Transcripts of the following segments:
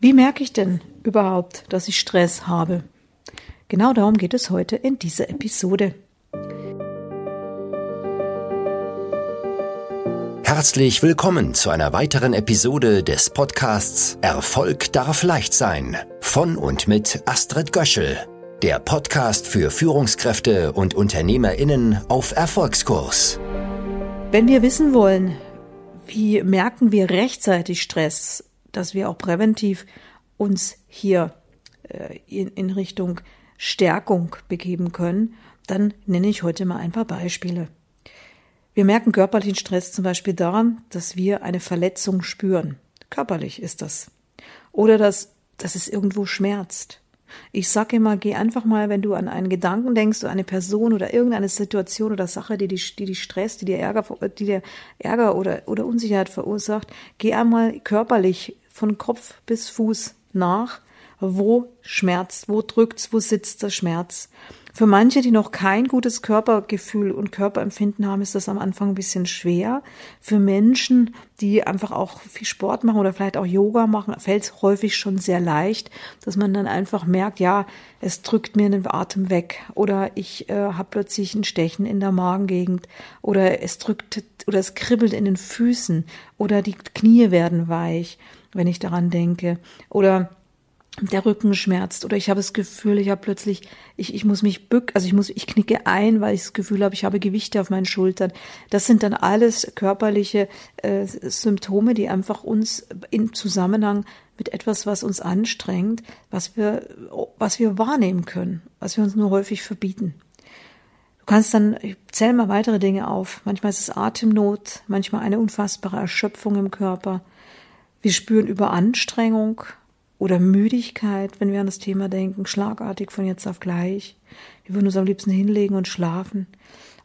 Wie merke ich denn überhaupt, dass ich Stress habe? Genau darum geht es heute in dieser Episode. Herzlich willkommen zu einer weiteren Episode des Podcasts Erfolg darf leicht sein von und mit Astrid Göschel, der Podcast für Führungskräfte und Unternehmerinnen auf Erfolgskurs. Wenn wir wissen wollen, wie merken wir rechtzeitig Stress, dass wir auch präventiv uns hier äh, in, in Richtung Stärkung begeben können, dann nenne ich heute mal ein paar Beispiele. Wir merken körperlichen Stress zum Beispiel daran, dass wir eine Verletzung spüren. Körperlich ist das. Oder dass, dass es irgendwo schmerzt. Ich sage immer, geh einfach mal, wenn du an einen Gedanken denkst oder eine Person oder irgendeine Situation oder Sache, die dich, die dich stresst, die dir Ärger, die dir Ärger oder, oder Unsicherheit verursacht, geh einmal körperlich von Kopf bis Fuß nach, wo schmerzt, wo drückt's, wo sitzt der Schmerz. Für manche, die noch kein gutes Körpergefühl und Körperempfinden haben, ist das am Anfang ein bisschen schwer. Für Menschen, die einfach auch viel Sport machen oder vielleicht auch Yoga machen, fällt es häufig schon sehr leicht, dass man dann einfach merkt, ja, es drückt mir den Atem weg oder ich äh, habe plötzlich ein Stechen in der Magengegend oder es drückt oder es kribbelt in den Füßen oder die Knie werden weich, wenn ich daran denke oder der Rücken schmerzt oder ich habe das Gefühl, ich habe plötzlich, ich, ich muss mich bücken, also ich muss, ich knicke ein, weil ich das Gefühl habe, ich habe Gewichte auf meinen Schultern. Das sind dann alles körperliche äh, Symptome, die einfach uns in Zusammenhang mit etwas, was uns anstrengt, was wir, was wir wahrnehmen können, was wir uns nur häufig verbieten. Du kannst dann, ich zähle mal weitere Dinge auf. Manchmal ist es Atemnot, manchmal eine unfassbare Erschöpfung im Körper. Wir spüren Überanstrengung, oder Müdigkeit, wenn wir an das Thema denken, schlagartig von jetzt auf gleich. Wir würden uns am liebsten hinlegen und schlafen.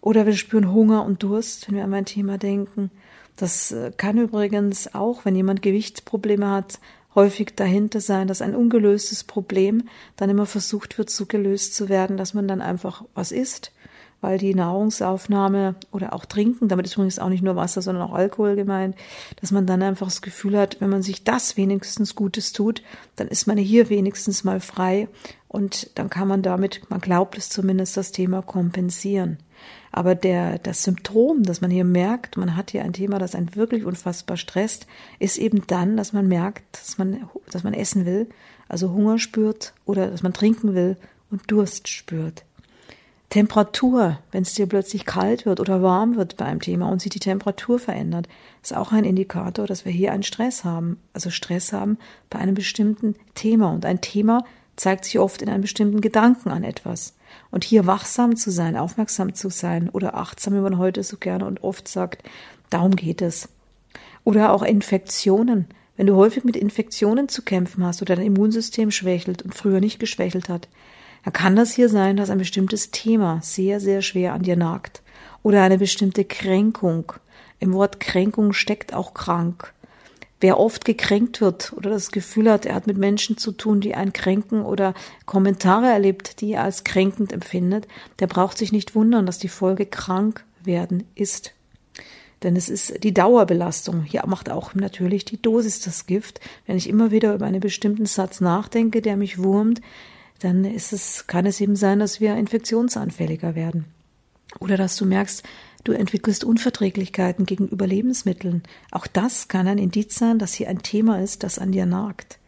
Oder wir spüren Hunger und Durst, wenn wir an mein Thema denken. Das äh, kann übrigens auch, wenn jemand Gewichtsprobleme hat, häufig dahinter sein, dass ein ungelöstes Problem dann immer versucht wird, so gelöst zu werden, dass man dann einfach was isst weil die Nahrungsaufnahme oder auch Trinken, damit ist übrigens auch nicht nur Wasser, sondern auch Alkohol gemeint, dass man dann einfach das Gefühl hat, wenn man sich das wenigstens Gutes tut, dann ist man hier wenigstens mal frei und dann kann man damit, man glaubt es zumindest, das Thema kompensieren. Aber der, das Symptom, das man hier merkt, man hat hier ein Thema, das einen wirklich unfassbar stresst, ist eben dann, dass man merkt, dass man, dass man essen will, also Hunger spürt oder dass man trinken will und Durst spürt. Temperatur, wenn es dir plötzlich kalt wird oder warm wird bei einem Thema und sich die Temperatur verändert, ist auch ein Indikator, dass wir hier einen Stress haben. Also Stress haben bei einem bestimmten Thema. Und ein Thema zeigt sich oft in einem bestimmten Gedanken an etwas. Und hier wachsam zu sein, aufmerksam zu sein oder achtsam, wie man heute so gerne und oft sagt, darum geht es. Oder auch Infektionen. Wenn du häufig mit Infektionen zu kämpfen hast oder dein Immunsystem schwächelt und früher nicht geschwächelt hat, dann kann das hier sein, dass ein bestimmtes Thema sehr, sehr schwer an dir nagt oder eine bestimmte Kränkung. Im Wort Kränkung steckt auch krank. Wer oft gekränkt wird oder das Gefühl hat, er hat mit Menschen zu tun, die einen kränken oder Kommentare erlebt, die er als kränkend empfindet, der braucht sich nicht wundern, dass die Folge krank werden ist. Denn es ist die Dauerbelastung. Hier macht auch natürlich die Dosis das Gift. Wenn ich immer wieder über einen bestimmten Satz nachdenke, der mich wurmt, dann ist es, kann es eben sein, dass wir infektionsanfälliger werden. Oder dass du merkst, du entwickelst Unverträglichkeiten gegenüber Lebensmitteln. Auch das kann ein Indiz sein, dass hier ein Thema ist, das an dir nagt.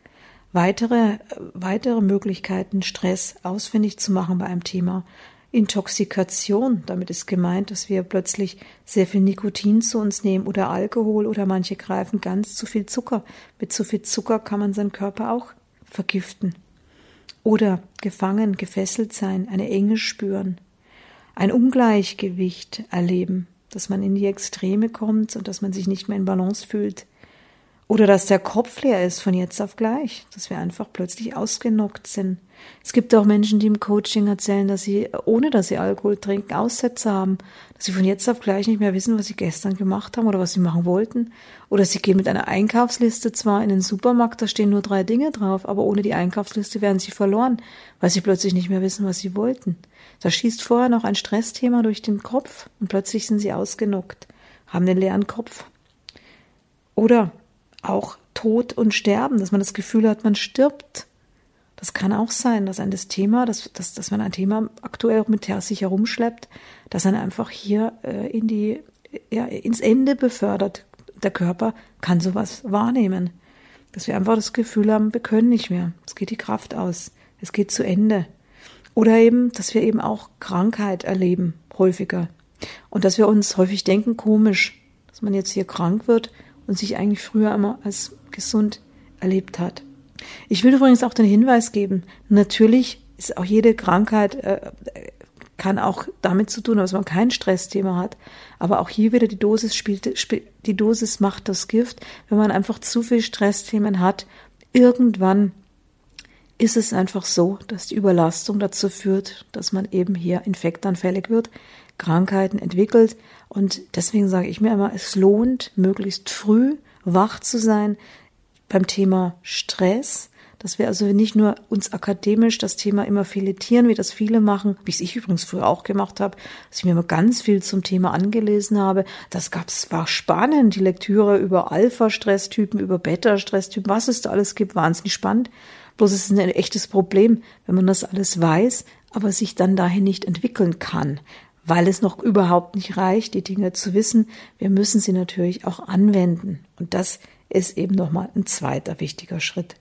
Weitere, weitere Möglichkeiten, Stress ausfindig zu machen bei einem Thema. Intoxikation, damit ist gemeint, dass wir plötzlich sehr viel Nikotin zu uns nehmen oder Alkohol oder manche greifen ganz zu viel Zucker. Mit zu viel Zucker kann man seinen Körper auch vergiften. Oder gefangen, gefesselt sein, eine Enge spüren, ein Ungleichgewicht erleben, dass man in die Extreme kommt und dass man sich nicht mehr in Balance fühlt, oder dass der Kopf leer ist von jetzt auf gleich, dass wir einfach plötzlich ausgenockt sind. Es gibt auch Menschen, die im Coaching erzählen, dass sie, ohne dass sie Alkohol trinken, Aussätze haben, dass sie von jetzt auf gleich nicht mehr wissen, was sie gestern gemacht haben oder was sie machen wollten. Oder sie gehen mit einer Einkaufsliste zwar in den Supermarkt, da stehen nur drei Dinge drauf, aber ohne die Einkaufsliste werden sie verloren, weil sie plötzlich nicht mehr wissen, was sie wollten. Da schießt vorher noch ein Stressthema durch den Kopf und plötzlich sind sie ausgenockt, haben den leeren Kopf. Oder auch Tod und Sterben, dass man das Gefühl hat, man stirbt. Das kann auch sein, dass ein das Thema, dass, dass, dass man ein Thema aktuell mit sich herumschleppt, dass man einfach hier äh, in die, ja, ins Ende befördert. Der Körper kann sowas wahrnehmen. Dass wir einfach das Gefühl haben, wir können nicht mehr. Es geht die Kraft aus. Es geht zu Ende. Oder eben, dass wir eben auch Krankheit erleben, häufiger. Und dass wir uns häufig denken, komisch, dass man jetzt hier krank wird und sich eigentlich früher immer als gesund erlebt hat. Ich will übrigens auch den Hinweis geben, natürlich ist auch jede Krankheit, äh, kann auch damit zu tun, dass man kein Stressthema hat. Aber auch hier wieder die Dosis spielt, spielt, die Dosis macht das Gift. Wenn man einfach zu viel Stressthemen hat, irgendwann ist es einfach so, dass die Überlastung dazu führt, dass man eben hier infektanfällig wird, Krankheiten entwickelt. Und deswegen sage ich mir immer, es lohnt, möglichst früh wach zu sein beim Thema Stress, dass wir also nicht nur uns akademisch das Thema immer filetieren, wie das viele machen, wie es ich übrigens früher auch gemacht habe, dass ich mir immer ganz viel zum Thema angelesen habe. Das gab's, war spannend, die Lektüre über Alpha-Stresstypen, über Beta-Stresstypen, was es da alles gibt, wahnsinnig spannend. Bloß es ist ein echtes Problem, wenn man das alles weiß, aber sich dann dahin nicht entwickeln kann, weil es noch überhaupt nicht reicht, die Dinge zu wissen. Wir müssen sie natürlich auch anwenden. Und das ist eben nochmal ein zweiter wichtiger Schritt.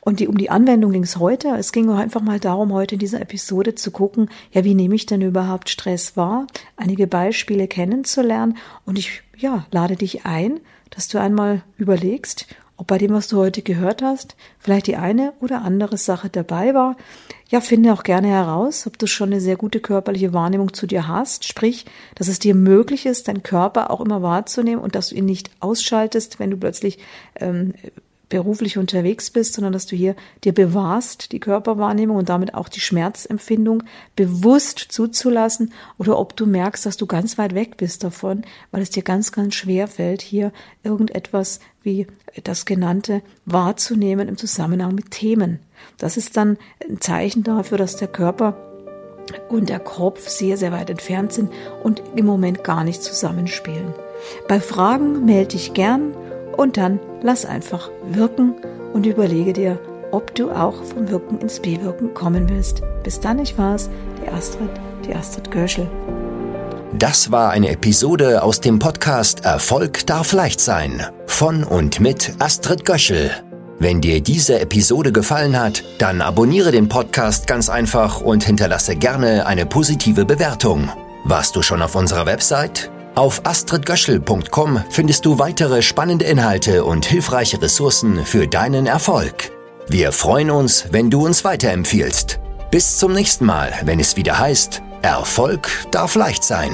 Und die, um die Anwendung ging es heute. Es ging einfach mal darum, heute in dieser Episode zu gucken, ja, wie nehme ich denn überhaupt Stress wahr? Einige Beispiele kennenzulernen. Und ich, ja, lade dich ein, dass du einmal überlegst, ob bei dem, was du heute gehört hast, vielleicht die eine oder andere Sache dabei war. Ja, finde auch gerne heraus, ob du schon eine sehr gute körperliche Wahrnehmung zu dir hast, sprich, dass es dir möglich ist, deinen Körper auch immer wahrzunehmen und dass du ihn nicht ausschaltest, wenn du plötzlich ähm, beruflich unterwegs bist, sondern dass du hier dir bewahrst, die Körperwahrnehmung und damit auch die Schmerzempfindung bewusst zuzulassen oder ob du merkst, dass du ganz weit weg bist davon, weil es dir ganz, ganz schwer fällt, hier irgendetwas wie das genannte wahrzunehmen im Zusammenhang mit Themen. Das ist dann ein Zeichen dafür, dass der Körper und der Kopf sehr, sehr weit entfernt sind und im Moment gar nicht zusammenspielen. Bei Fragen melde dich gern und dann lass einfach wirken und überlege dir, ob du auch vom Wirken ins Bewirken kommen willst. Bis dann, ich war's, die Astrid, die Astrid Göschel. Das war eine Episode aus dem Podcast Erfolg darf leicht sein von und mit Astrid Göschel. Wenn dir diese Episode gefallen hat, dann abonniere den Podcast ganz einfach und hinterlasse gerne eine positive Bewertung. Warst du schon auf unserer Website? Auf astridgöschel.com findest du weitere spannende Inhalte und hilfreiche Ressourcen für deinen Erfolg. Wir freuen uns, wenn du uns weiterempfiehlst. Bis zum nächsten Mal, wenn es wieder heißt, Erfolg darf leicht sein.